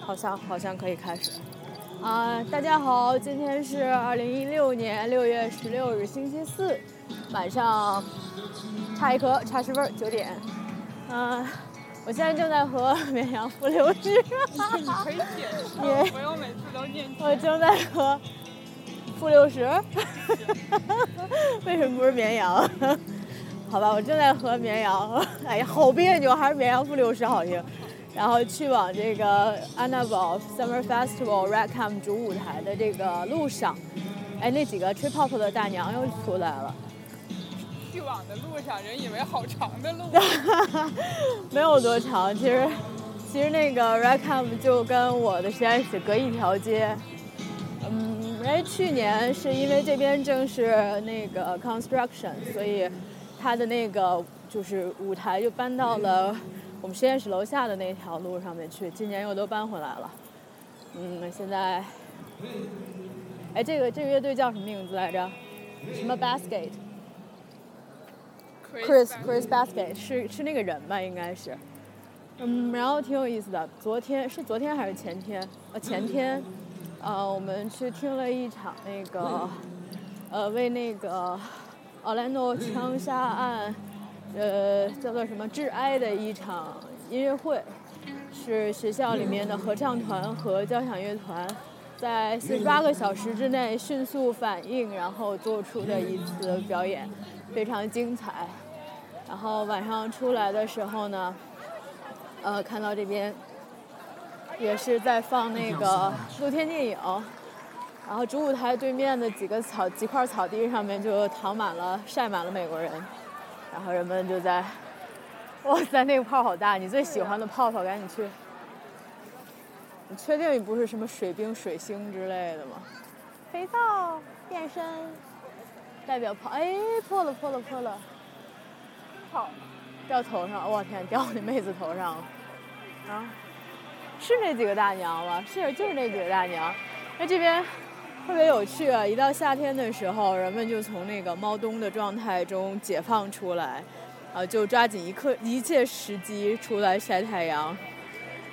好像好像可以开始。啊，大家好，今天是二零一六年六月十六日星期四晚上，差一颗差十分九点。嗯，我现在正在和绵阳负流士。你可以解释，不用每次都念。我正在和负六十。为什么不是绵羊？好吧，我正在和绵羊。哎呀，好别扭，还是绵羊负六十好听。然后去往这个 Annabelle Summer Festival Red Camp 主舞台的这个路上，哎，那几个吹泡泡的大娘又出来了。去往的路上，人以为好长的路。没有多长，其实，其实那个 Red Camp 就跟我的实验室隔一条街。嗯，因为去年是因为这边正是那个 construction，所以它的那个就是舞台就搬到了。我们实验室楼下的那条路上面去，今年又都搬回来了。嗯，现在，哎，这个这个乐队叫什么名字来着？什么 Basket？Chris Chris Basket 是是那个人吧？应该是。嗯，然后挺有意思的。昨天是昨天还是前天？呃，前天，呃，我们去听了一场那个，呃，为那个奥兰多枪杀案。呃，叫做什么致哀的一场音乐会，是学校里面的合唱团和交响乐团，在四十八个小时之内迅速反应，然后做出的一次表演，非常精彩。然后晚上出来的时候呢，呃，看到这边也是在放那个露天电影，然后主舞台对面的几个草几块草地上面就躺满了晒满了美国人。然后人们就在，哇塞，那个泡好大！你最喜欢的泡泡，赶紧去。你确定你不是什么水冰、水星之类的吗？肥皂变身，代表泡，哎，破了，破了，破了，好，掉头上，我天，掉你妹子头上了。啊，是那几个大娘吗？是，就是那几个大娘。那这边。特别有趣啊！一到夏天的时候，人们就从那个猫冬的状态中解放出来，啊，就抓紧一刻一切时机出来晒太阳。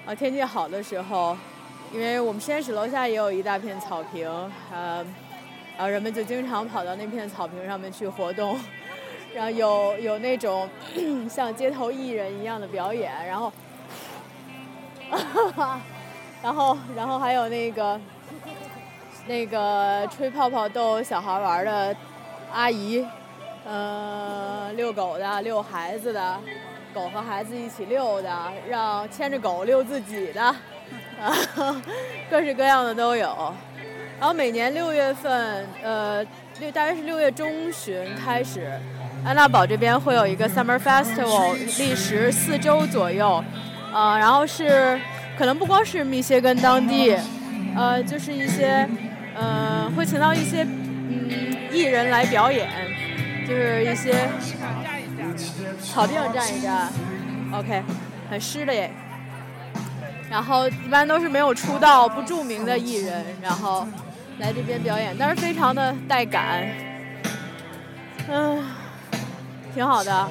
啊，天气好的时候，因为我们实验室楼下也有一大片草坪，呃，然后人们就经常跑到那片草坪上面去活动，然后有有那种像街头艺人一样的表演，然后，哈哈然后然后还有那个。那个吹泡泡逗小孩玩的阿姨，呃，遛狗的、遛孩子的，狗和孩子一起遛的，让牵着狗遛自己的，啊，各式各样的都有。然后每年六月份，呃，六大约是六月中旬开始，安娜堡这边会有一个 Summer Festival，历时四周左右，呃，然后是可能不光是密歇根当地，呃，就是一些。嗯，会请到一些嗯艺人来表演，就是一些草地上站一站，OK，很湿的耶。然后一般都是没有出道、不著名的艺人，然后来这边表演，但是非常的带感，嗯，挺好的。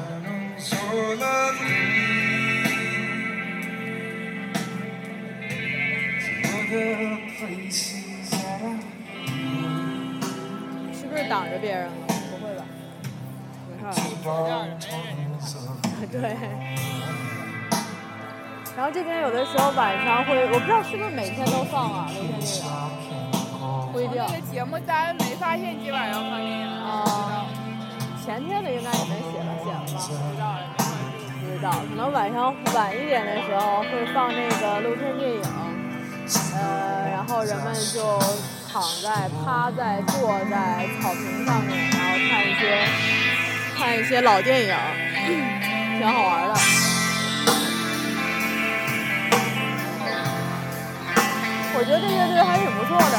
是挡着别人了？不会吧？没事 对。然后这边有的时候晚上会，我不知道是不是每天都放啊？露天电影。不一定。这个节目单没发现今晚要放电影啊。前天的应该也没写了，写了吧？不知道，不知道，可能晚上晚一点的时候会放那个露天电影，呃，然后人们就。躺在、趴在、坐在草坪上面，然后看一些看一些老电影，挺好玩的。我觉得这乐队还挺不错的。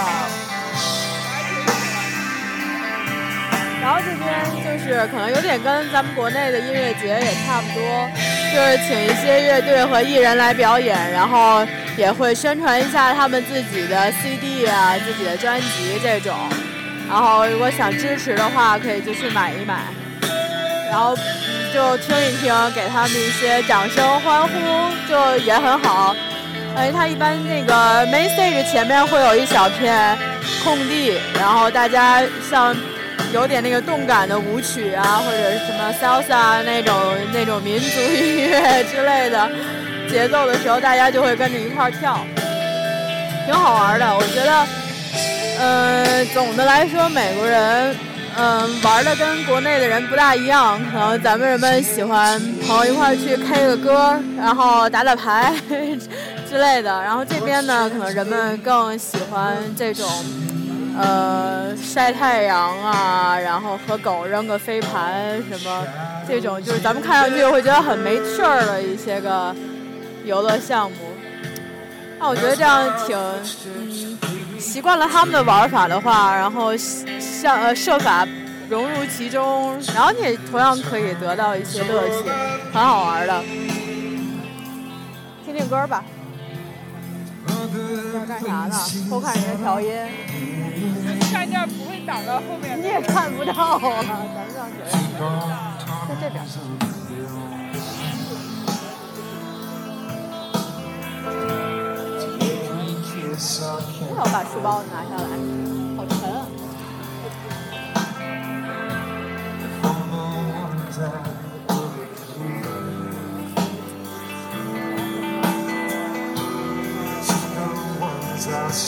然后这边就是可能有点跟咱们国内的音乐节也差不多，就是请一些乐队和艺人来表演，然后。也会宣传一下他们自己的 CD 啊，自己的专辑这种，然后如果想支持的话，可以就去买一买，然后就听一听，给他们一些掌声欢呼，就也很好。哎，他一般那个 main stage 前面会有一小片空地，然后大家像有点那个动感的舞曲啊，或者什么 salsa 那种那种民族音乐之类的节奏的时候，大家就会跟着一块儿跳，挺好玩的。我觉得，呃，总的来说，美国人。嗯，玩的跟国内的人不大一样，可能咱们人们喜欢朋友一块儿去 K 个歌，然后打打牌之类的。然后这边呢，可能人们更喜欢这种，呃，晒太阳啊，然后和狗扔个飞盘什么，这种就是咱们看上去会觉得很没趣儿的一些个游乐项目。那我觉得这样挺。习惯了他们的玩法的话，然后像呃设法融入其中，然后你也同样可以得到一些乐趣，很好玩的。听听歌吧。在干啥呢？偷看人家调音。下件不会挡到后面。你也看不到啊，咱们上学。在这边。我要把书包拿下来，好沉。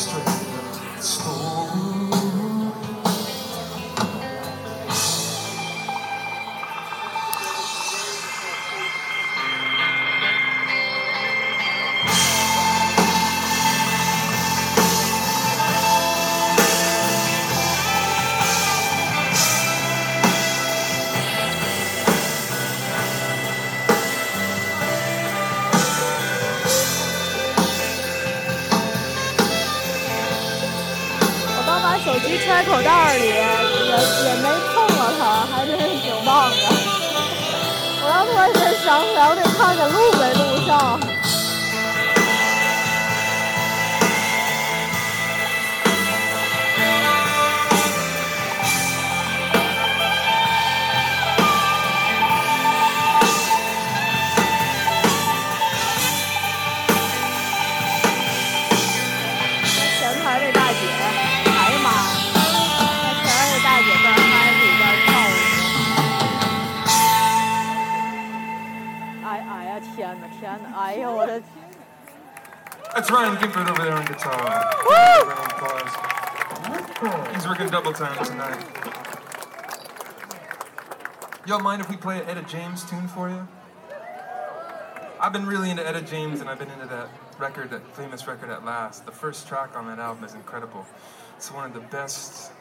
口起来，我得 guitar. Woo! He's working double time tonight. Y'all mind if we play an Etta James tune for you? I've been really into Etta James and I've been into that record, that famous record at last. The first track on that album is incredible. It's one of the best,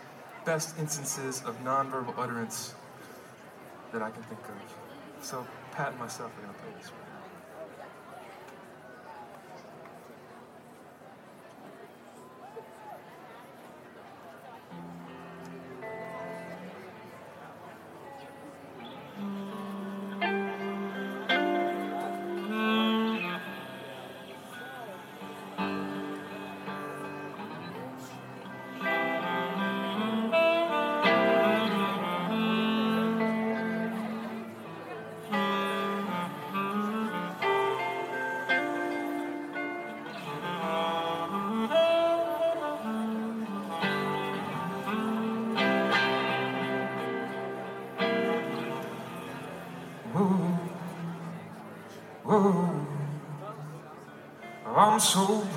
best instances of nonverbal utterance that I can think of. So Pat and myself are gonna play this one. household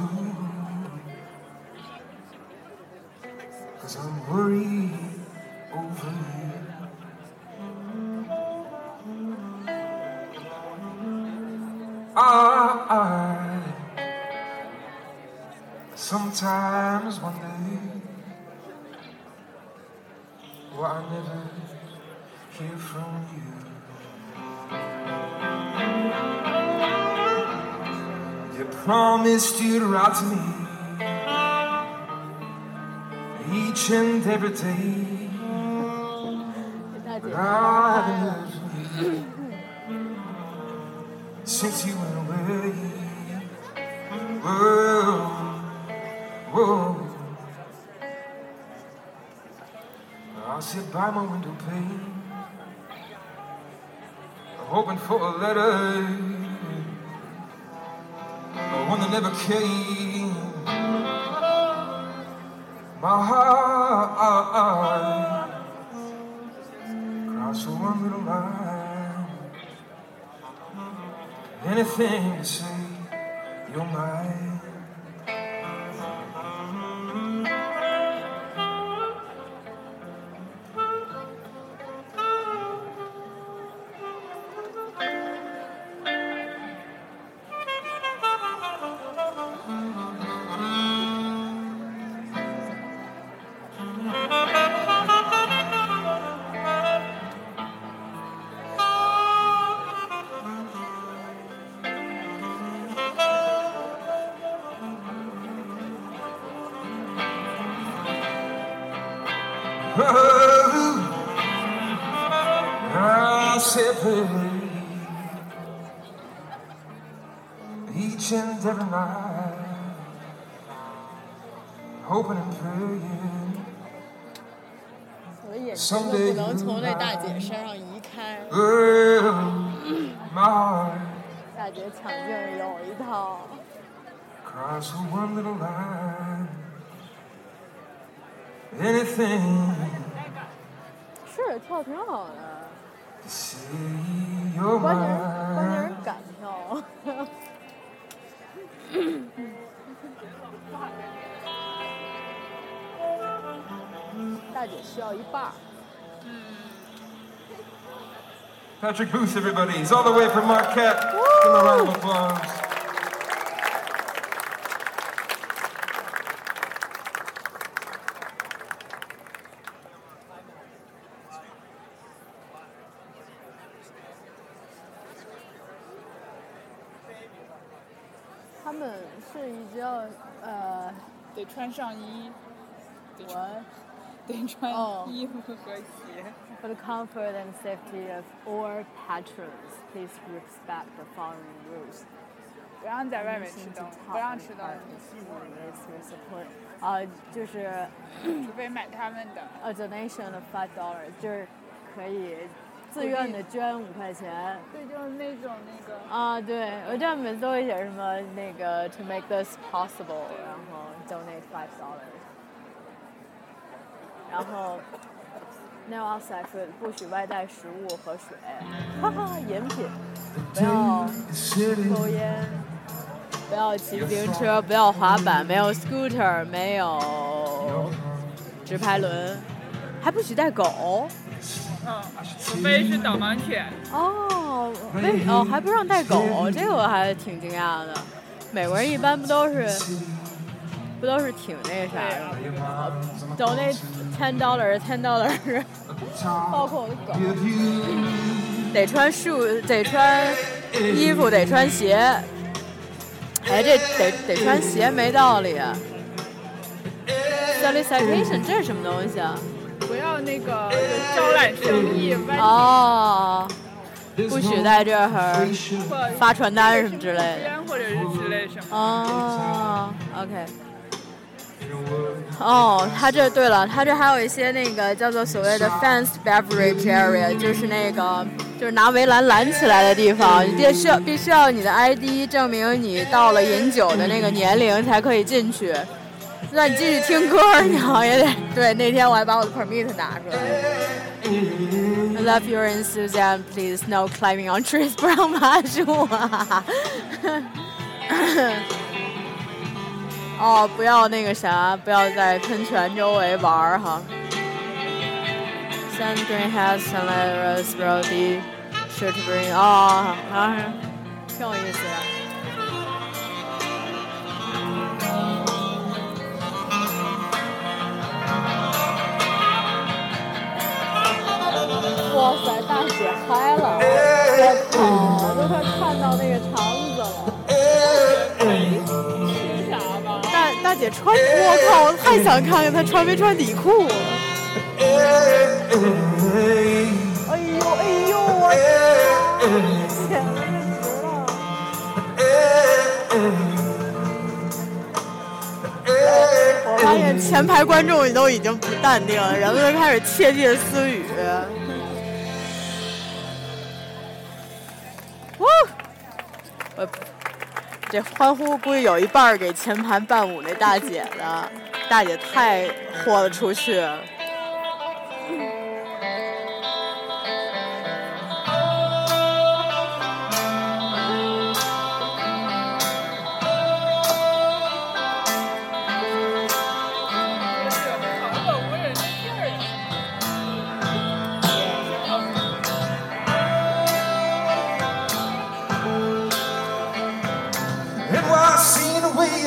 every day. But I since you went away. Whoa, whoa. I sit by my window pane, hoping for a letter. One that never came. My heart Anything to say you're mine. Patrick Booth, everybody. He's all the way from Marquette. Give him a round of applause. 他们是已经呃，得穿上衣，得穿我得穿哦衣服和鞋。 For the comfort and safety of all patrons, please respect the following rules. 不让在外面吃灯，不让吃灯， With support，啊、就是除非买他们的。 a donation of five dollars，就是可以自愿的捐五块钱。对，就是那种那个。啊，对，我这样每次都会写什么那个 to make this possible，然后 donate five dollars，然后 No outside food，不许外带食物和水，哈哈，饮品，不要抽烟，不要骑自行车，不要滑板，没有 scooter，没有直排轮，还不许带狗。嗯，除非是导盲犬。哦，为哦还不让带狗，这个我还挺惊讶的。美国人一般不都是不都是挺那啥的，donate ten dollar ten dollar，包括我的狗得穿束，得穿衣服，得穿鞋。哎，这得得穿鞋没道理。Solicitation 这是什么东西啊？不要那个招揽生意，哦，不许在这儿发传单什么之类的。或者是之类什么。哦，OK。哦，它这对了，它这还有一些那个叫做所谓的 fenced beverage area，就是那个就是拿围栏拦起来的地方，你必须要必须要你的 ID 证明你到了饮酒的那个年龄才可以进去。那你进去听歌，你好像也得对。那天我还把我的 permit 拿出来。I love your enthusiasm. Please no climbing on trees，不让爬树啊。哦，不要那个啥，不要在喷泉周围玩儿哈。Sun green has sun rose rody, shirt green 哦，好像是挺有意思的。哇塞，大姐嗨了！我靠，都快看到那个肠子了。大姐穿，我靠，我太想看看她穿没穿底裤了。哎呦哎呦，我天，我发现前排观众都已经不淡定了，人们都开始窃窃私语。哇！这欢呼估计有一半儿给前排伴舞那大姐的，大姐太豁得出去了。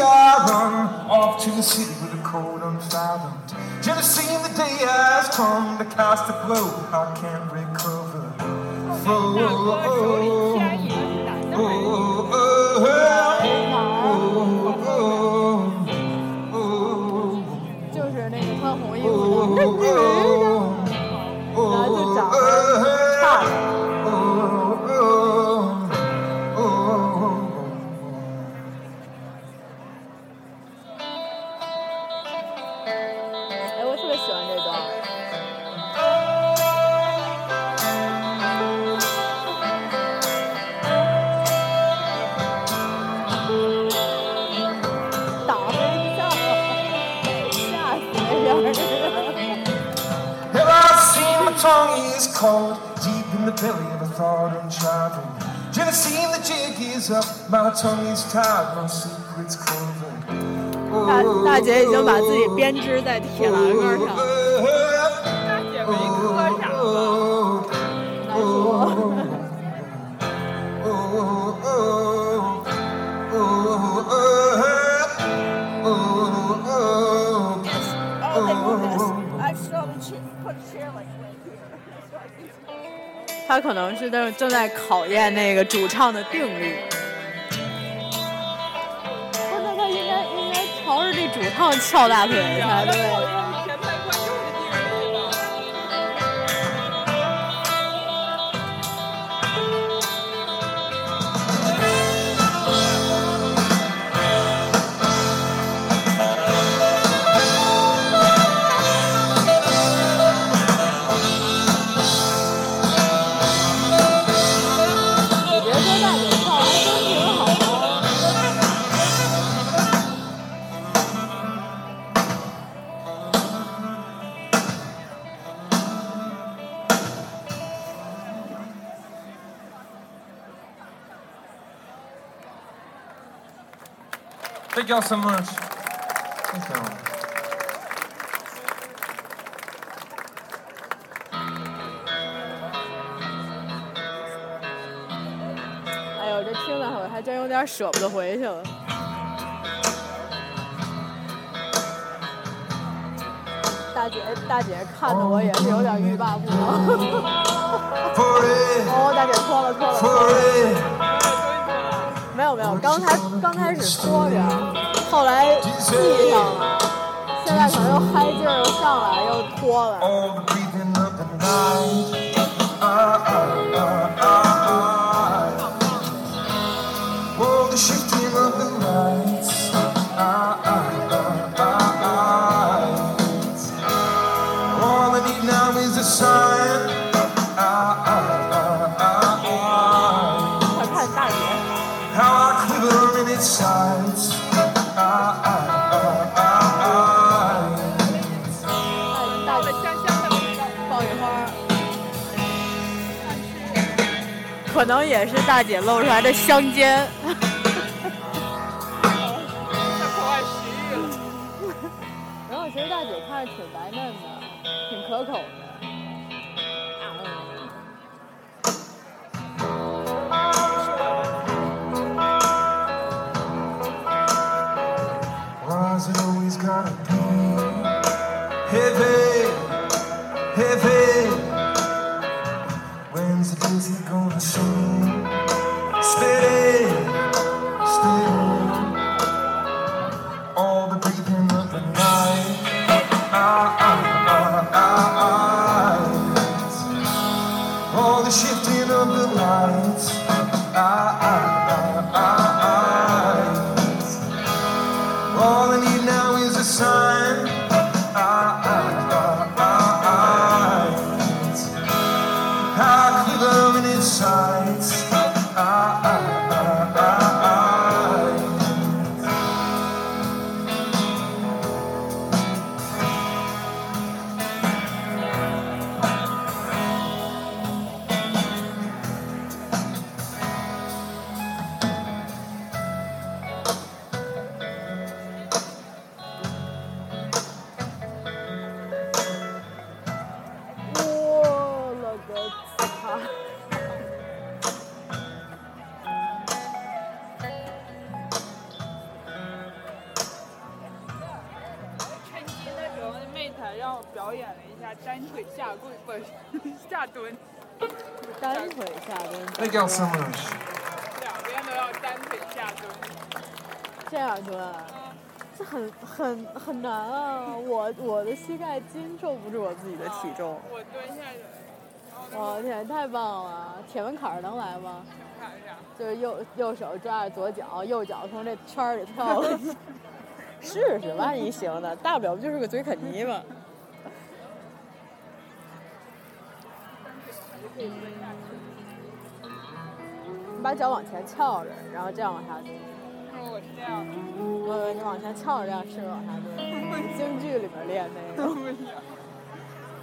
I run off to the city with a cold unfathomed. Jealousy in the day has come to cast a blow. I can't recover. Oh, oh, oh, oh, oh. 大大姐已经把自己编织在铁栏杆上，大姐没磕啥吧？难说。他可能是正正在考验那个主唱的定力。这主唱翘大腿才对。Thank y'all so much. Thank y'all. 哎呦，这听了会儿还真有点舍不得回去了。大姐，大姐看的我也是有点欲罢不能。Forever, 哦，大姐脱了，脱了，脱了。forever. 没有没有，刚才刚开始脱着，后来系上了，现在可能又嗨劲儿又上来，又脱了。也是大姐露出来的香肩。All the shifting of the lights. Ah, ah, ah, ah, ah. All I need now is a sign. 蹲。Miguel Samaras. 两边都要单腿下蹲。这样蹲，这很很很难啊！我我的膝盖经受不住我自己的体重。我蹲下去，我天，太棒了！铁门槛儿能来吗？就是右右手抓着左脚，右脚从这圈儿里跳过去，试试，万一行呢？大不了不就是个嘴啃泥吗？你把脚往前翘着，然后这样往下蹲。说我是这样的，呃，你往前翘着，这样试着往下蹲。京剧里面练那个，不行，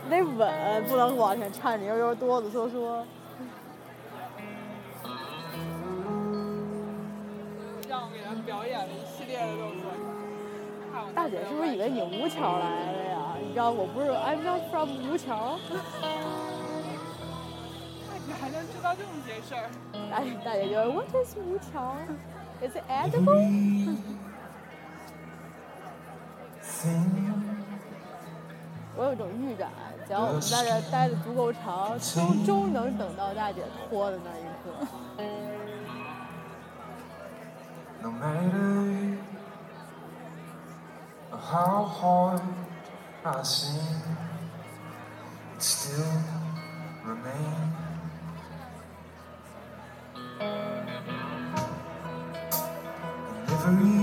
你得稳，不能往前颤颤悠悠、哆哆嗦嗦。让我给他表演了一系列的动作。大姐是不是以为你吴桥来的呀？你知道我不是 I'm not from 吴桥。你还能知道这么些事儿？大姐大姐就问 What is 吴桥？Is it edible？我有种预感，只要我们在这待的足够长，终终能等到大姐脱的那一刻。No matter how hard I sing, it still remain. Every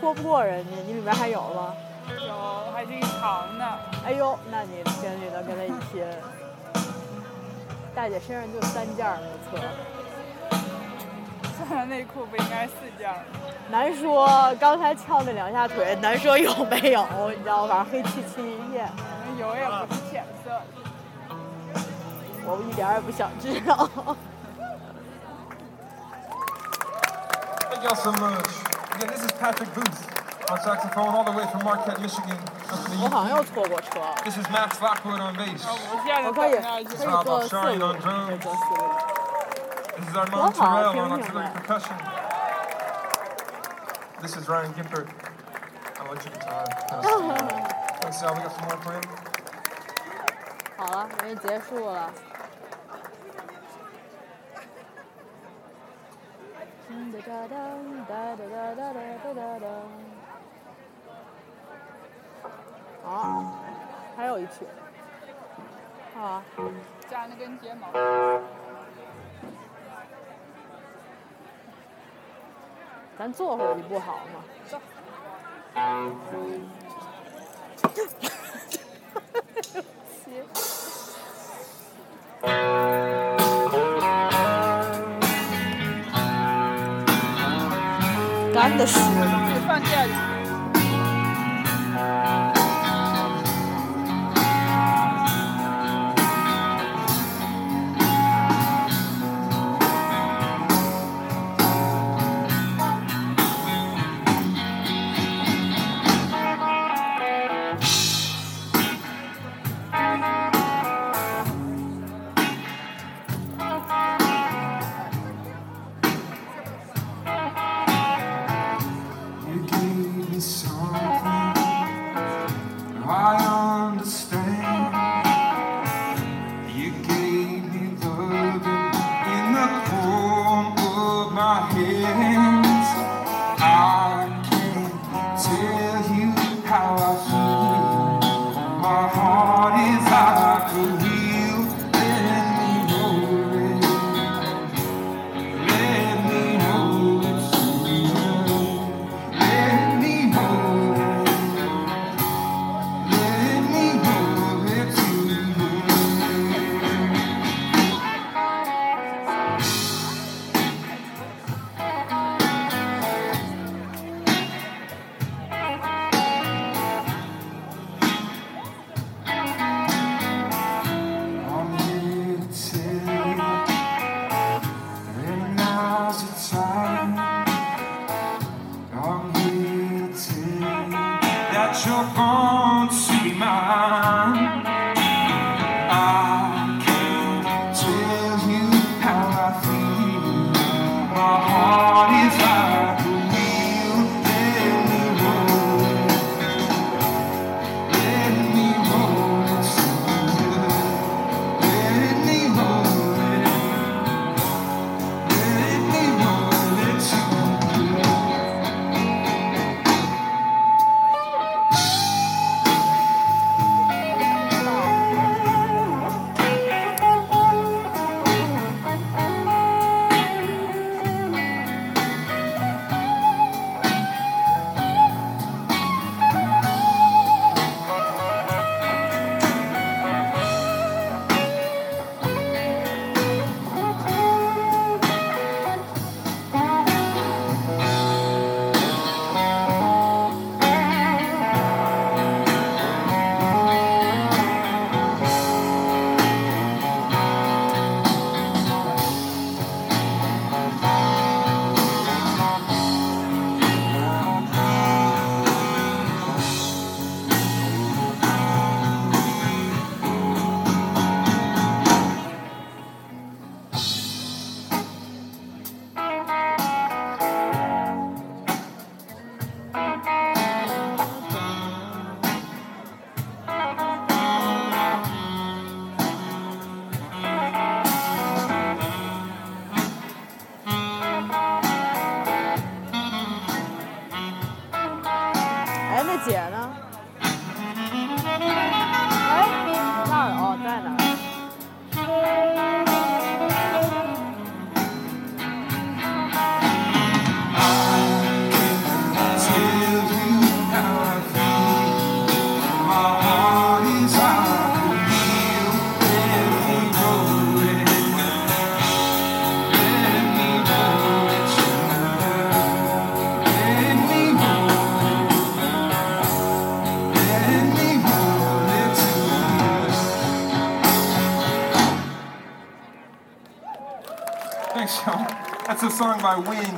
拖不过人家，你里面还有吗？有，还挺长的。哎呦，那你真的能跟他一拼。大姐身上就三件儿，没错。穿上内裤不应该四件儿？难说，刚才翘那两下腿，难说有没有，你知道吧？黑漆漆一片。有也不是浅色。我一点儿也不想知道。Thank y'all so much. Again, this is Patrick Booth on saxophone, all the way from Marquette, Michigan. up in the 我好 UK. 像又错过车。 This is Max Lockwood on bass. 我无限的我可以等下去可以做四路，可以做四路。 This is Armand Wow, Terrell Kim on Hyun auxiliary Bae. percussion. This is Ryan Gimpert on electric guitar. Thanks, Sal. We got some more for you. 好了，人家结束了。 哒哒哒哒哒哒哒哒哒。好，还有一曲。啊，加那根睫毛。咱坐会儿一不好吗？走。干的湿的。书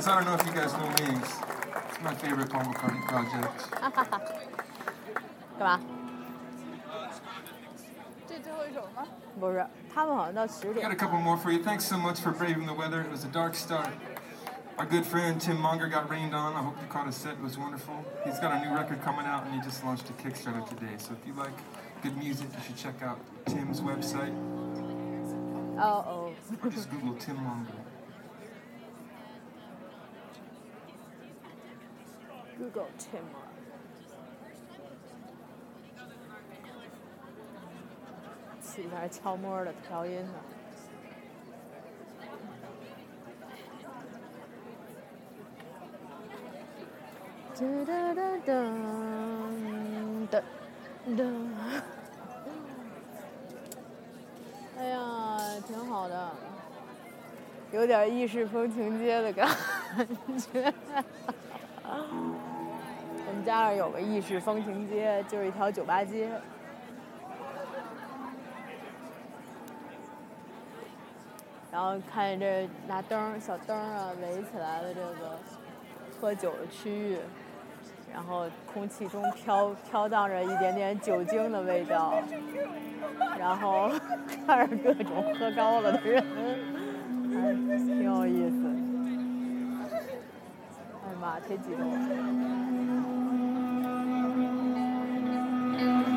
by Wings. I don't know if you guys know Wings. It's my favorite Paul McCartney project. 干嘛？这最后一首吗？不是，他们好像到十 Got 点 a。couple more for you. Thanks so much for braving the weather. It was a dark start. Our good friend Tim Munger got rained on. I hope you caught his set. It was wonderful. He's got a new record coming out and he just launched a Kickstarter today. So if you like good music, you should check out Tim's website 哦哦， or just Google Tim Munger. Google 摸的调音呢。哒哒哒哒哒哒。哎呀，挺好的，有点意式风情街的感觉。我们家那有个意式风情街，就是一条酒吧街。然后看见这拿灯儿小灯儿啊围起来的这个喝酒的区域，然后空气中飘飘荡着一点点酒精的味道，然后看着各种喝高了的人，还挺有意思。哎呀妈，忒激动了。Mm-hmm.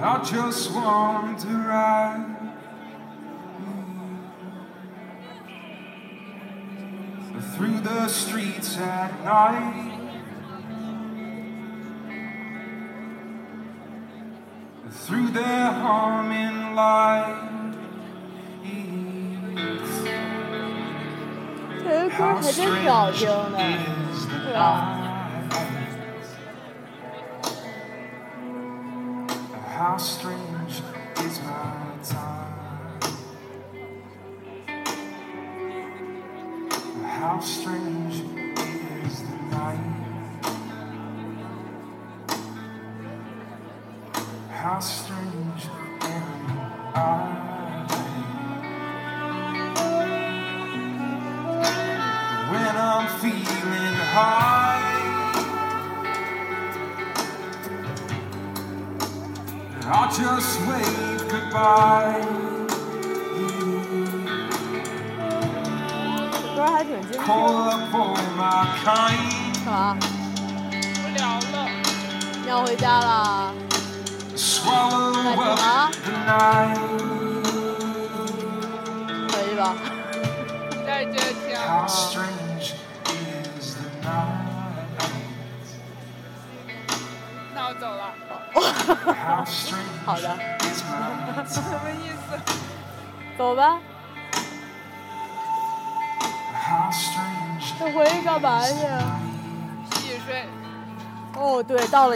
I just want to ride through the streets at night. Through their humming lights. 这歌 How 还真挺好听 strange 的。 is the 对啊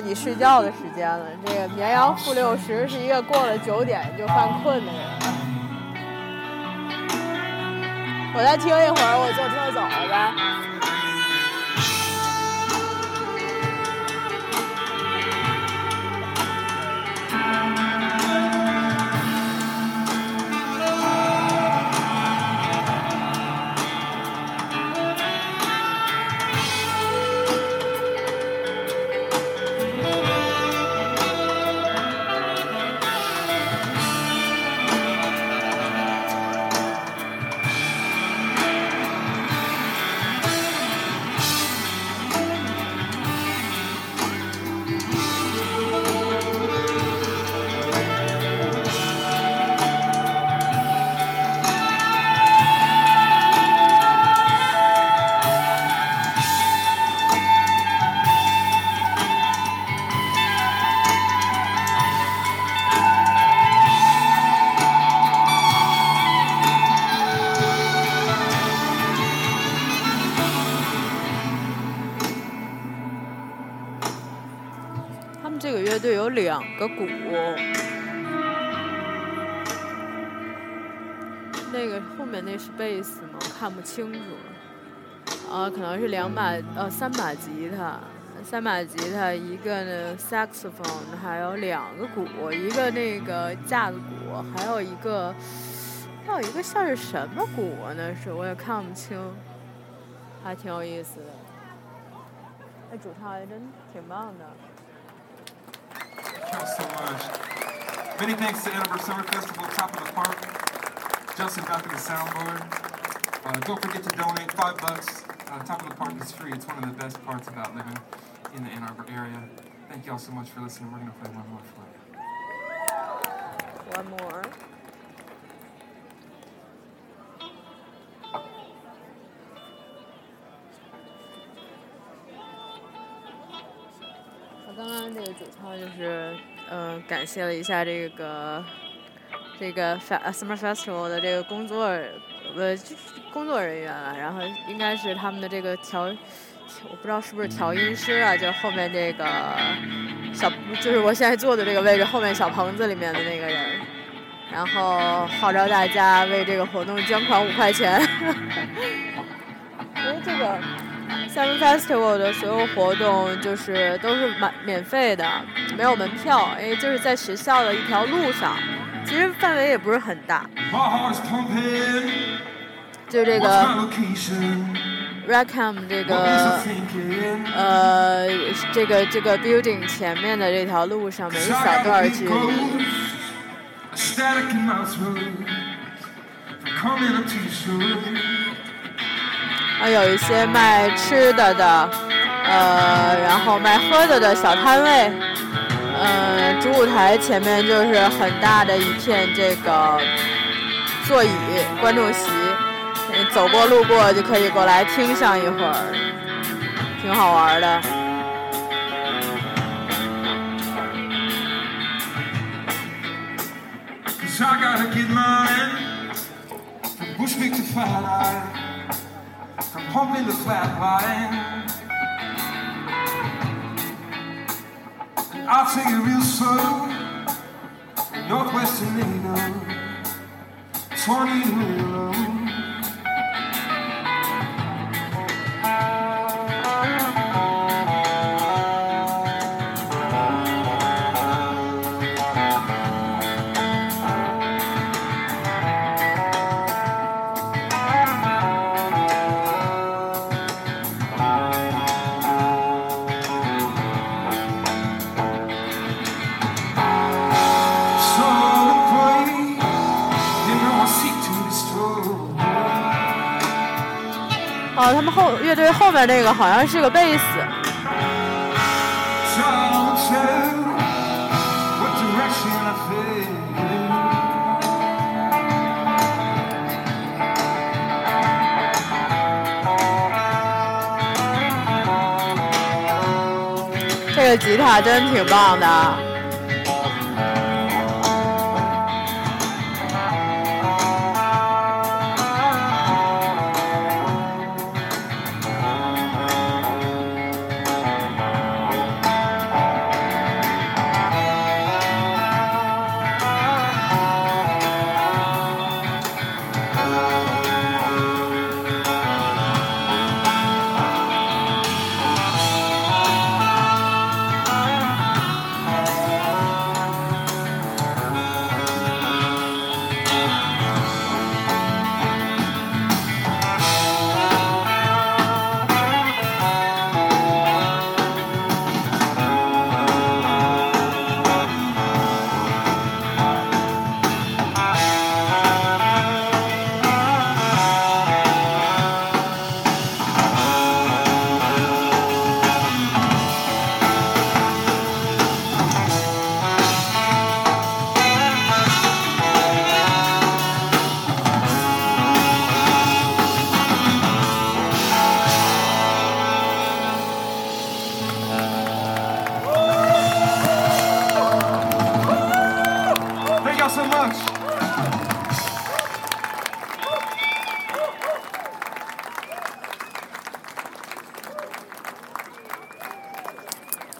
你睡觉的时间了。这个绵羊负六十是一个过了九点就犯困的人。我再听一会儿，我坐车走了呗。两个鼓，那个后面那是贝斯吗？看不清楚。啊，可能是两把呃三把吉他，三把吉他，一个呢 saxophone，还有两个鼓，一个那个架子鼓，还有一个还有一个像是什么鼓呢？是我也看不清，还挺有意思的。那主唱还真挺棒的。Thank you all so much. Many thanks to Ann Arbor Summer Festival, Top of the Park. Justin back on the soundboard. Uh, don't forget to donate five bucks. Uh, Top of the Park is free. It's one of the best parts about living in the Ann Arbor area. Thank you all so much for listening. We're gonna play one more for you. One more. 那个主唱就是，嗯、感谢了一下这个这个 fe Summer Festival 的这个工作，呃，工作人员了，然后应该是他们的这个调，我不知道是不是调音师啊，就后面这个小，就是我现在坐的这个位置后面小棚子里面的那个人。然后号召大家为这个活动捐款五块钱。因为这个 Summer Festival 的所有活动就是都是满免费的，没有门票，因为就是在学校的一条路上，其实范围也不是很大。My. 就这个 my? Rackham 这个?呃这个这个 building 前面的这条路上，每一小段 the 距离。啊，有一些卖吃的的，呃，然后卖喝的的小摊位，呃，主舞台前面就是很大的一片这个座椅观众席，走过路过就可以过来听上一会儿，挺好玩的。Come home in the flat line. I'll take you real slow. Northwestern Native, 20 wheeler. 乐队后面那个好像是个贝斯。这个吉他真挺棒的。much.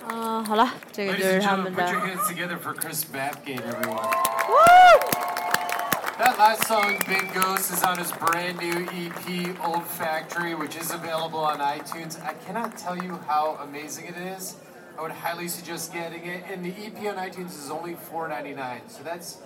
Uh, 好了，这个就是他们的。Put your hands together for Chris Babgate, everyone. That last song, Big Ghost, is on his brand new EP, Old Factory, which is available on iTunes. I cannot tell you how amazing it is. I would highly suggest getting it. And the EP on iTunes is only $4.99. So that's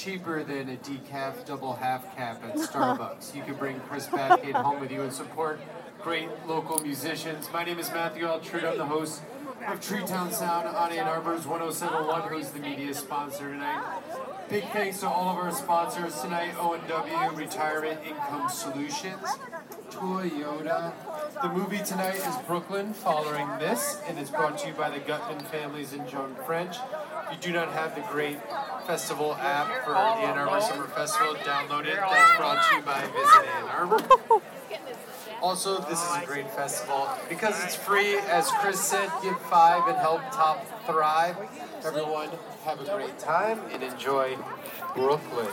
cheaper than a decaf double half cap at Starbucks. you can bring Chris Bathgate home with you and support great local musicians. My name is Matthew Altrude. I'm the host of Treetown Sound on Ann Arbor's 1071, who's the media sponsor tonight. Big thanks to all of our sponsors tonight, O&W, Retirement Income Solutions, Toyota. The movie tonight is Brooklyn, following this, and it's brought to you by the Gutman families and Joan French If you do not have the great festival app for the Ann Arbor Summer Festival, download it. That's brought to you by Visit Ann Arbor. Also, this is a great festival because it's free. As Chris said, give five and help Top thrive. Everyone, have a great time and enjoy Brooklyn.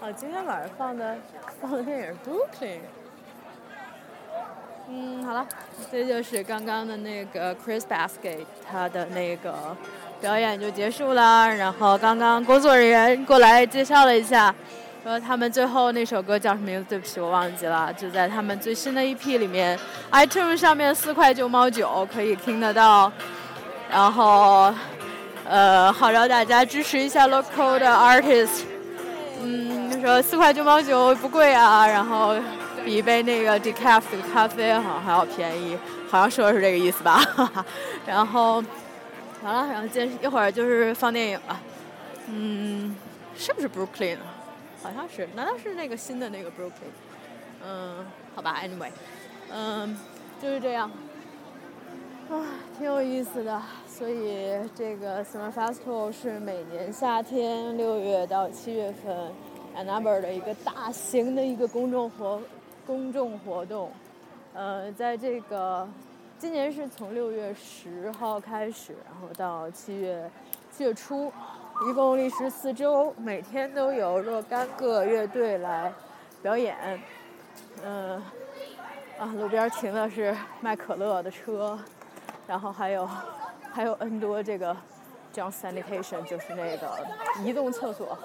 啊，今天晚上放的放的电影《Brooklyn》。 嗯，好了，这就是刚刚的那个 Chris Basket 他的那个表演就结束了。然后刚刚工作人员过来介绍了一下，说他们最后那首歌叫什么名字？对不起，我忘记了。就在他们最新的一批里面，iTunes 上面四块九毛九可以听得到。然后，呃，号召大家支持一下 local 的 artist。嗯，说四块九毛九不贵啊，然后比一杯那个 decaf 的咖啡好像还要便宜，好像说的是这个意思吧。然后，好了，然后接一会儿就是放电影了。嗯，是不是 Brooklyn？好像是，难道是那个新的那个 Brooklyn？嗯，好吧，anyway，嗯，就是这样。啊，挺有意思的。所以这个 Summer Festival 是每年夏天六月到七月份 Ann Arbor 的一个大型的一个公众活公众活动。呃，在这个今年是从六月十号开始，然后到七月七月初，一共历时四周，每天都有若干个乐队来表演。嗯、啊，路边停的是卖可乐的车。然后还有还有 N 多这个 John Sanitation，就是那个移动厕所，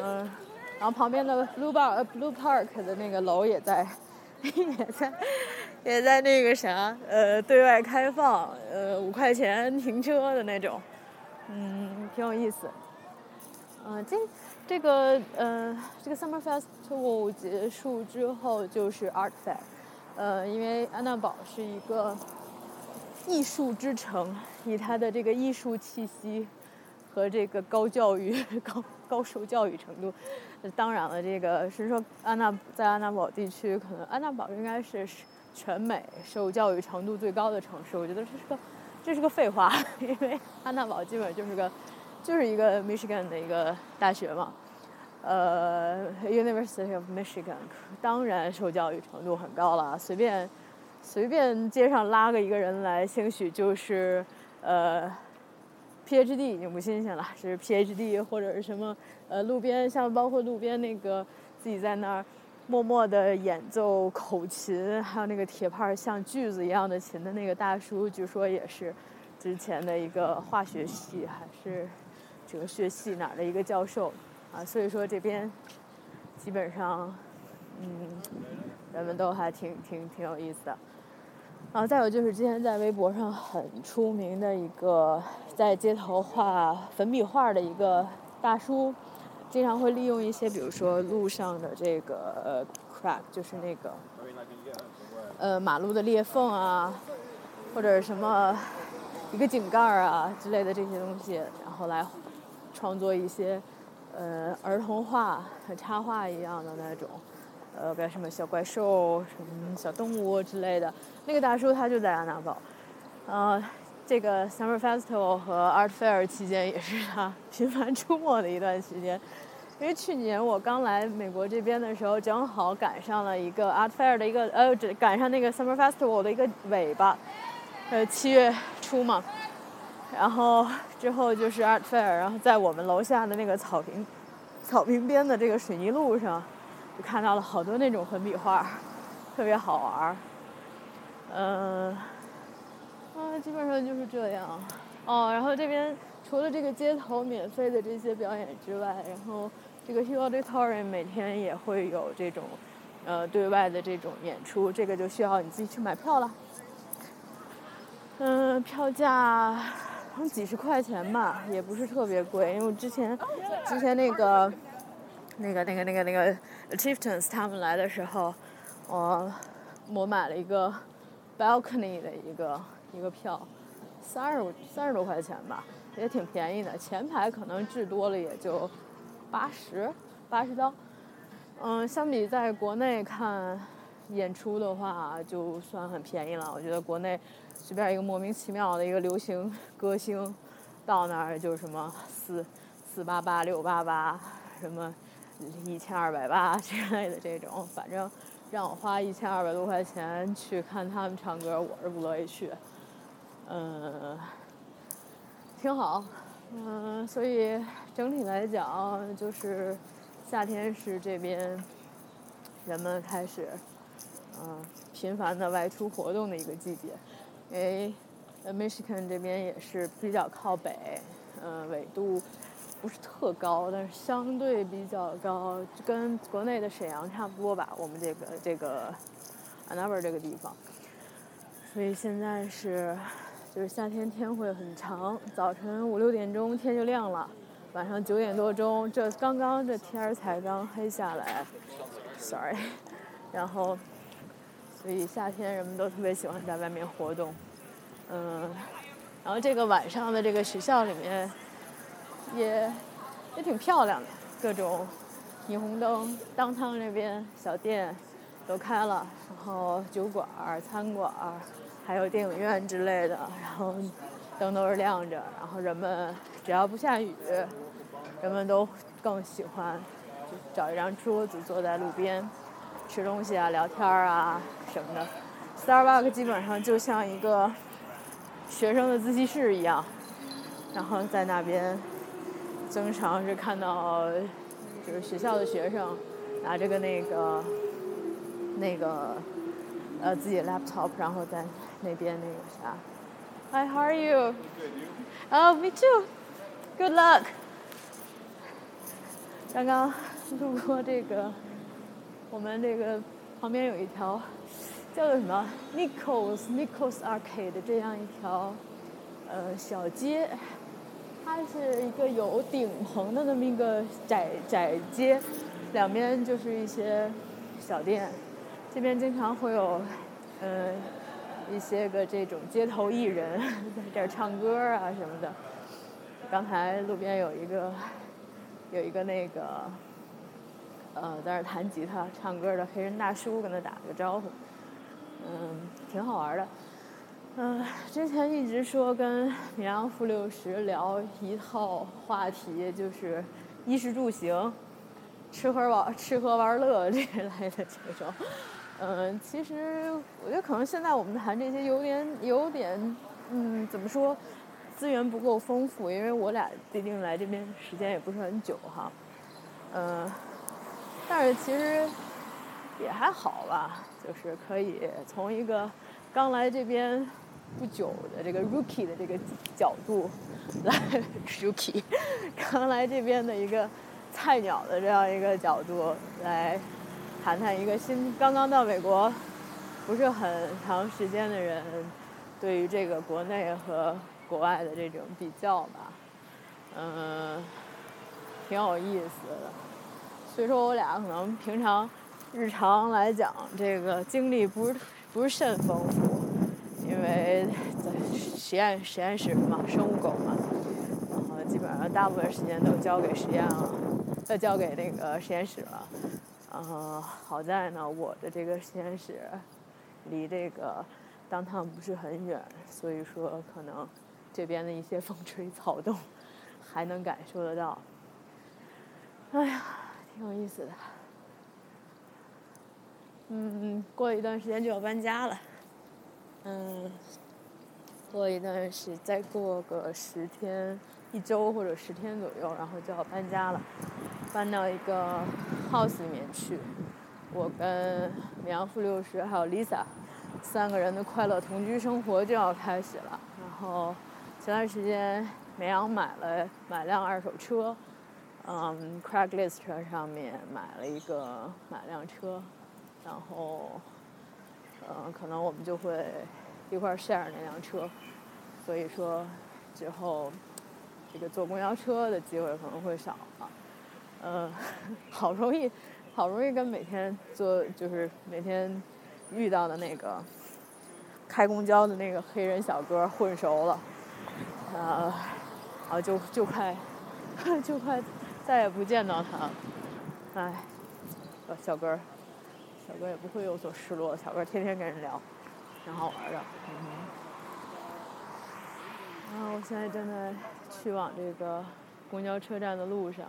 嗯，然后旁边的 Blue Bar 呃 Blue Park 的那个楼也在 也在也在那个啥呃对外开放，呃五块钱停车的那种，嗯，挺有意思。嗯、这这个呃这个 Summer Festival 结束之后就是 Art Fair，呃，因为安娜堡是一个。艺术之城，以它的这个艺术气息和这个高教育、高高受教育程度，当然了，这个是说安娜在安娜堡地区，可能安娜堡应该是全美受教育程度最高的城市。我觉得这是个这是个废话，因为安娜堡基本就是个就是一个 Michigan 的一个大学嘛，呃，University of Michigan，当然受教育程度很高了，随便。随便街上拉个一个人来，兴许就是，呃，PhD 已经不新鲜了，是 PhD 或者是什么，呃，路边像包括路边那个自己在那儿默默的演奏口琴，还有那个铁拍像锯子一样的琴的那个大叔，据说也是之前的一个化学系还是哲学系哪儿的一个教授，啊，所以说这边基本上，嗯，人们都还挺挺挺有意思的。然后再有就是之前在微博上很出名的一个在街头画粉笔画的一个大叔，经常会利用一些比如说路上的这个呃 crack，就是那个呃马路的裂缝啊，或者什么一个井盖啊之类的这些东西，然后来创作一些呃儿童画、插画一样的那种。呃，个什么小怪兽、什么小动物之类的，那个大叔他就在安娜堡，呃，这个 Summer Festival 和 Art Fair 期间也是他 频繁出没的一段时间。因为去年我刚来美国这边的时候，正好赶上了一个 Art Fair 的一个呃，赶上那个 Summer Festival 的一个尾巴，呃，七月初嘛。然后之后就是 Art Fair，然后在我们楼下的那个草坪，草坪边的这个水泥路上。就看到了好多那种粉笔画，特别好玩儿。嗯、啊，基本上就是这样。哦，然后这边除了这个街头免费的这些表演之外，然后这个 Hill Auditorium 每天也会有这种呃对外的这种演出，这个就需要你自己去买票了。嗯，票价好像几十块钱吧，也不是特别贵，因为我之前之前那个那个那个那个那个 Chieftains 他们来的时候，我我买了一个 balcony 的一个一个票。三十三十多块钱吧，也挺便宜的。前排可能至多了也就八十八十刀。嗯，相比在国内看演出的话，就算很便宜了。我觉得国内随便一个莫名其妙的一个流行歌星，到那儿就什么四四八八六八八，什么一千二百八之类的这种，反正让我花一千二百多块钱去看他们唱歌，我是不乐意去。嗯，挺好，嗯，所以整体来讲，就是夏天是这边人们开始嗯频繁的外出活动的一个季节，因为 Michigan 这边也是比较靠北，嗯，纬度不是特高，但是相对比较高，跟国内的沈阳差不多吧，我们这个这个 Ann Arbor 这个地方，所以现在是。就是夏天天会很长，早晨五六点钟天就亮了，晚上九点多钟这刚刚这天儿才刚黑下来，sorry，然后，所以夏天人们都特别喜欢在外面活动，嗯，然后这个晚上的这个学校里面也也挺漂亮的，各种霓虹灯，当趟那边小店都开了，然后酒馆、餐馆。还有电影院之类的，然后灯都是亮着，然后人们只要不下雨，人们都更喜欢就找一张桌子坐在路边吃东西啊、聊天啊什么的。Starbucks 基本上就像一个学生的自习室一样，然后在那边经常是看到就是学校的学生拿着个那个那个呃自己的 laptop，然后在。那边那个啥，Hi, how are you? Oh, me too. Good luck. 刚刚路过这个，我们这个旁边有一条叫做什么 Nichols Nichols Arcade 这样一条呃小街，它是一个有顶棚的那么一个窄窄街，两边就是一些小店，这边经常会有嗯。一些个这种街头艺人在这儿唱歌啊什么的。刚才路边有一个有一个那个呃在那弹吉他唱歌的黑人大叔，跟他打了个招呼，嗯，挺好玩的。嗯，之前一直说跟米阳负六十聊一套话题，就是衣食住行、吃喝玩吃喝玩乐这类的这种。嗯，其实我觉得可能现在我们谈这些有点有点，嗯，怎么说，资源不够丰富，因为我俩毕竟来这边时间也不是很久哈，嗯，但是其实也还好吧，就是可以从一个刚来这边不久的这个 rookie 的这个角度来 rookie，刚来这边的一个菜鸟的这样一个角度来。谈谈一个新刚刚到美国不是很长时间的人对于这个国内和国外的这种比较吧，嗯，挺有意思的。所以说我俩可能平常日常来讲，这个经历不是不是甚丰富，因为在实验实验室嘛，生物狗嘛，然后基本上大部分时间都交给实验了，都，交给那个实验室了。呃，好在呢，我的这个实验室离这个当趟不是很远，所以说可能这边的一些风吹草动还能感受得到。哎呀，挺有意思的。嗯，过一段时间就要搬家了。嗯，过一段时，再过个十天、一周或者十天左右，然后就要搬家了。搬到一个 house 里面去，我跟绵阳负六十还有 Lisa，三个人的快乐同居生活就要开始了。然后前段时间绵阳买了买辆二手车，嗯，Craigslist 上面买了一个买辆车，然后嗯，可能我们就会一块儿 share 那辆车，所以说之后这个坐公交车的机会可能会少了。嗯，好容易好容易跟每天坐就是每天遇到的那个开公交的那个黑人小哥混熟了，呃，啊就就快 就快再也不见到他了，唉，呃小哥儿小哥也不会有所失落，小哥天天跟人聊，挺好玩的，嗯。然后我现在正在去往这个公交车站的路上，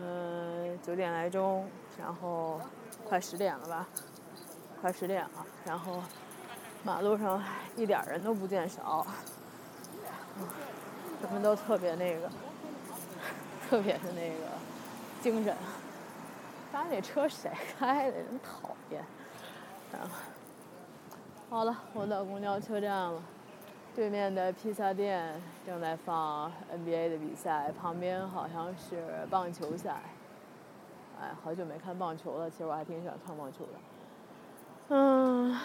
嗯，九点来钟，然后快十点了吧，快十点了，然后马路上一点人都不见少，人们都特别那个，特别是那个精神。刚才那车谁开的？真讨厌。啊，好了，我到公交车站了。对面的披萨店正在放 NBA 的比赛，旁边好像是棒球赛。哎，好久没看棒球了，其实我还挺喜欢看棒球的。嗯，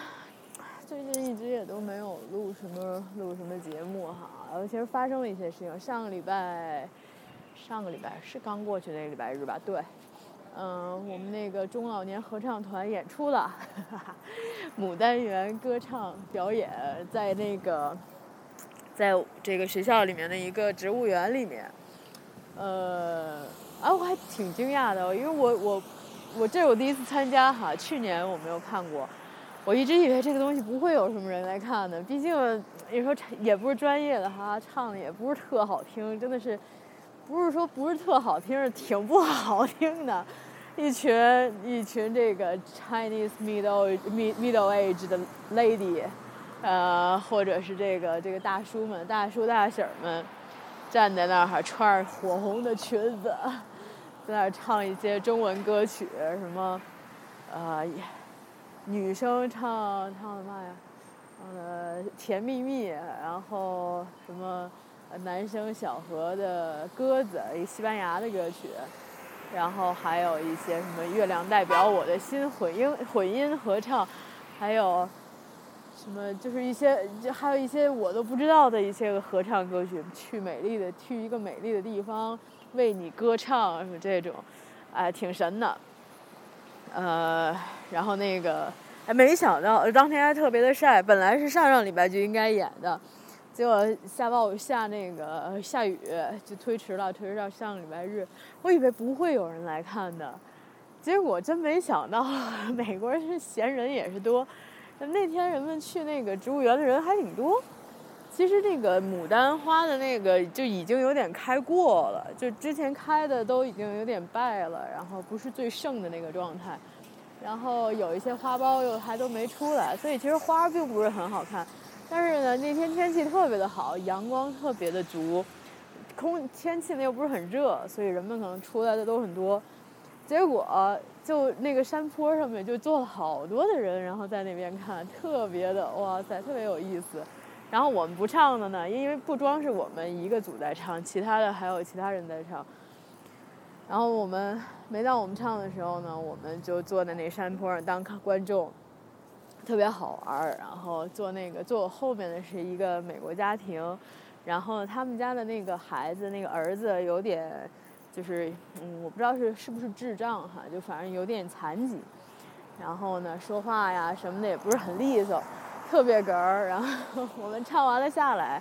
最近一直也都没有录什么录什么节目哈，然后其实发生了一些事情。上个礼拜，上个礼拜是刚过去那个礼拜日吧？对。嗯，我们那个中老年合唱团演出了，牡丹园歌唱表演，在那个。在这个学校里面的一个植物园里面，呃，啊，我还挺惊讶的，因为我我我这是我第一次参加哈，去年我没有看过，我一直以为这个东西不会有什么人来看的，毕竟你说也不是专业的哈，唱的也不是特好听，真的是不是说不是特好听，是挺不好听的，一群一群这个 Chinese middle middle age 的 lady。呃，或者是这个这个大叔们、大叔大婶们，站在那儿穿着火红的裙子，在那儿唱一些中文歌曲，什么，呃，女生唱唱的嘛呀？呃，甜蜜蜜，然后什么，男生小河的鸽子，一西班牙的歌曲，然后还有一些什么月亮代表我的心混音混音合唱，还有。什么就是一些，就还有一些我都不知道的一些个合唱歌曲，去美丽的去一个美丽的地方为你歌唱，什么这种，哎，挺神的。呃，然后那个，哎，没想到当天还特别的晒，本来是上上礼拜就应该演的，结果下暴雨下那个下雨，就推迟了，推迟到上个礼拜日。我以为不会有人来看的，结果真没想到，美国人是闲人也是多。那天人们去那个植物园的人还挺多，其实那个牡丹花的那个就已经有点开过了，就之前开的都已经有点败了，然后不是最盛的那个状态，然后有一些花苞又还都没出来，所以其实花并不是很好看。但是呢，那天天气特别的好，阳光特别的足，空天气呢又不是很热，所以人们可能出来的都很多。结果就那个山坡上面就坐了好多的人，然后在那边看，特别的哇塞，特别有意思。然后我们不唱的呢，因为不光是我们一个组在唱，其他的还有其他人在唱。然后我们没到我们唱的时候呢，我们就坐在那山坡上当看观众，特别好玩儿。然后坐那个坐我后面的是一个美国家庭，然后他们家的那个孩子那个儿子有点。就是，嗯，我不知道是是不是智障哈，就反正有点残疾，然后呢，说话呀什么的也不是很利索，特别哏儿。然后我们唱完了下来，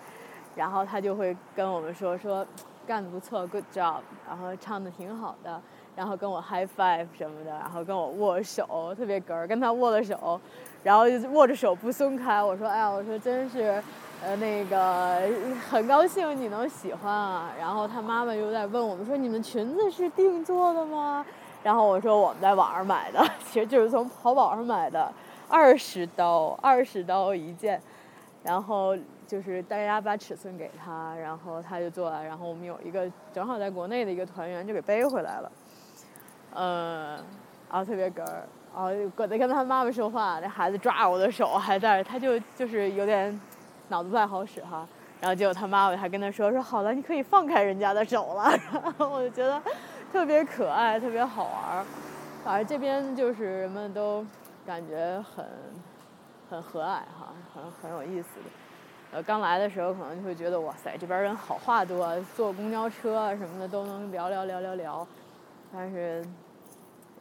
然后他就会跟我们说说，干得不错，good job，然后唱的挺好的，然后跟我 high five 什么的，然后跟我握手，特别哏儿，跟他握了手，然后就握着手不松开。我说，哎呀，我说真是。呃，那个很高兴你能喜欢啊，然后他妈妈又在问我们说你们裙子是定做的吗？然后我说我们在网上买的，其实就是从淘宝上买的，二十刀，二十刀一件，然后就是大家把尺寸给他，然后他就做了，然后我们有一个正好在国内的一个团员就给背回来了，呃，然后特别哏儿，然后搁在跟他妈妈说话，那孩子抓着我的手还在，他就就是有点脑子不太好使哈。然后结果他妈妈还跟他说说好了，你可以放开人家的手了。然后我就觉得特别可爱，特别好玩儿。反正这边就是人们都感觉很很和蔼哈，很很有意思的。呃，刚来的时候可能就会觉得哇塞，这边人好话多，坐公交车啊什么的都能聊聊聊聊聊。但是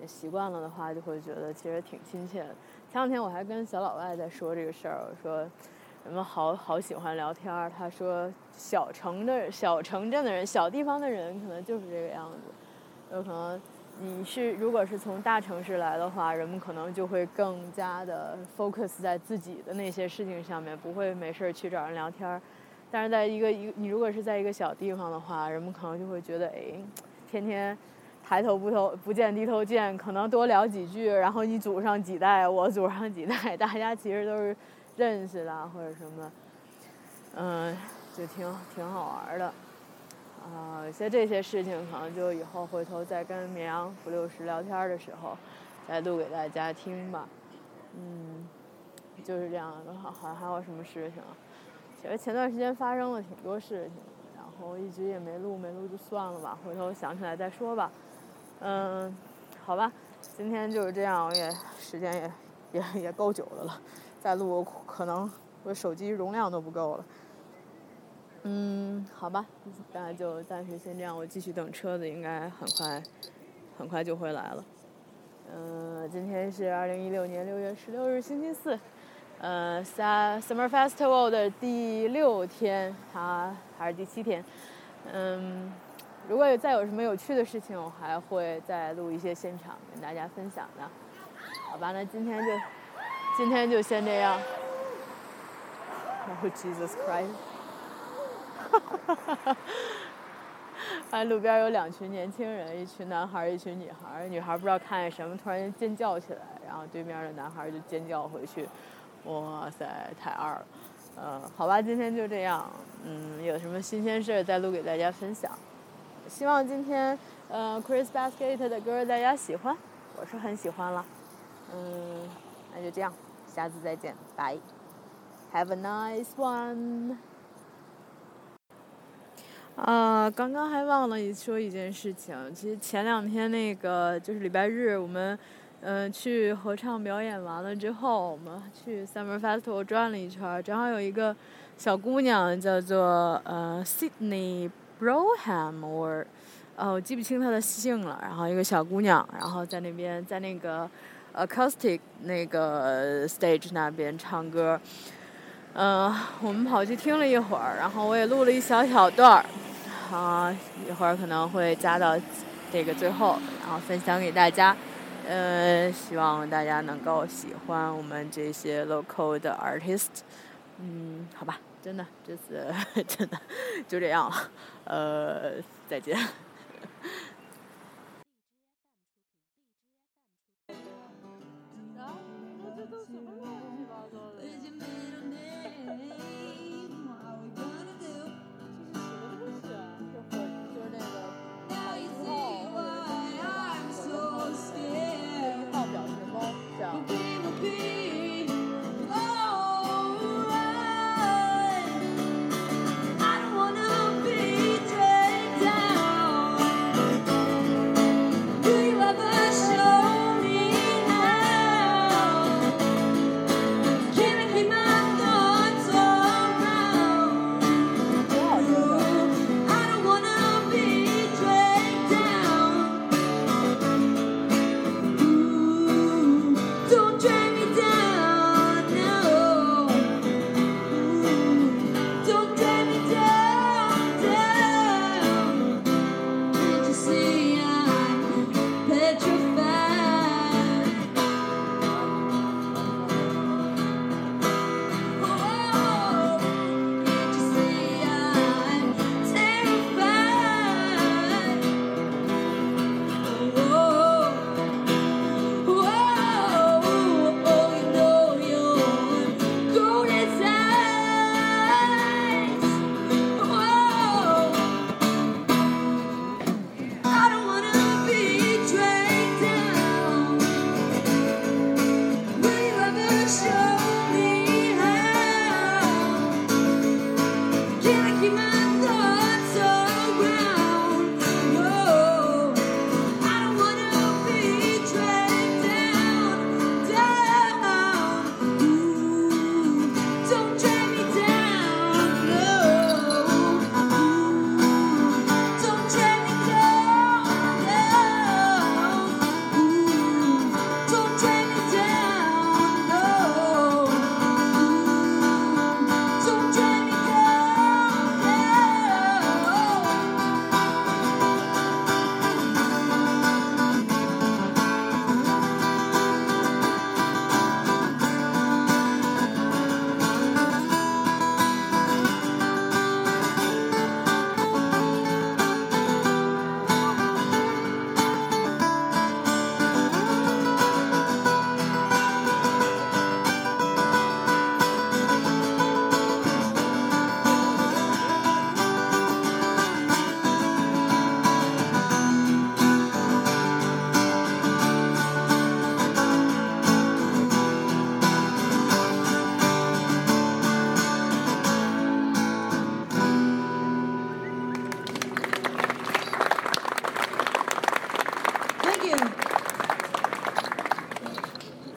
习惯了的话，就会觉得其实挺亲切的。前两天我还跟小老外在说这个事儿，我说人们好好喜欢聊天儿。他说小城的小城镇的人，小地方的人可能就是这个样子，有可能。你是如果是从大城市来的话，人们可能就会更加的 focus 在自己的那些事情上面，不会没事儿去找人聊天儿。但是在一个一你如果是在一个小地方的话，人们可能就会觉得，哎，天天抬头不头不见低头见，可能多聊几句，然后你祖上几代，我祖上几代，大家其实都是认识的或者什么，嗯，就挺挺好玩的。啊，有些这些事情可能就以后回头再跟绵阳五六十聊天的时候，再录给大家听吧。嗯，就是这样的。好，好像还有什么事情？其实前段时间发生了挺多事情，然后一直也没录，没录就算了吧，回头想起来再说吧。嗯，好吧，今天就是这样，我也时间也也也够久的了，再录可能我手机容量都不够了。嗯，好吧，那就暂时先这样。我继续等车子，应该很快，很快就会来了。嗯，今天是二零一六年六月十六日，星期四。呃三，Summer Festival 的第六天，它还是第七天。嗯，如果有再有什么有趣的事情，我还会再录一些现场跟大家分享的。好吧，那今天就今天就先这样。Oh Jesus Christ！哈哈哈哈哈！哎，路边有两群年轻人，一群男孩，一群女孩。女孩不知道看见什么，突然间尖叫起来，然后对面的男孩就尖叫回去。哇塞，太二了。嗯，好吧，今天就这样。嗯，有什么新鲜事再录给大家分享。希望今天呃，Chris Basket 的歌大家喜欢，我是很喜欢了。嗯，那就这样，下次再见，拜。Have a nice one. 啊，刚刚还忘了一说一件事情。其实前两天那个就是礼拜日，我们嗯去合唱表演完了之后，我们去 Summer Festival 转了一圈，正好有一个小姑娘叫做呃 Sydney Broham or，哦我记不清她的姓了。然后一个小姑娘，然后在那边在那个 acoustic 那个 stage 那边唱歌。嗯，我们跑去听了一会儿，然后我也录了一小小段儿。啊，一会儿可能会加到这个最后，然后分享给大家。呃，希望大家能够喜欢我们这些 local 的 artist。嗯，好吧，真的，这次 真的就这样了。呃，再见。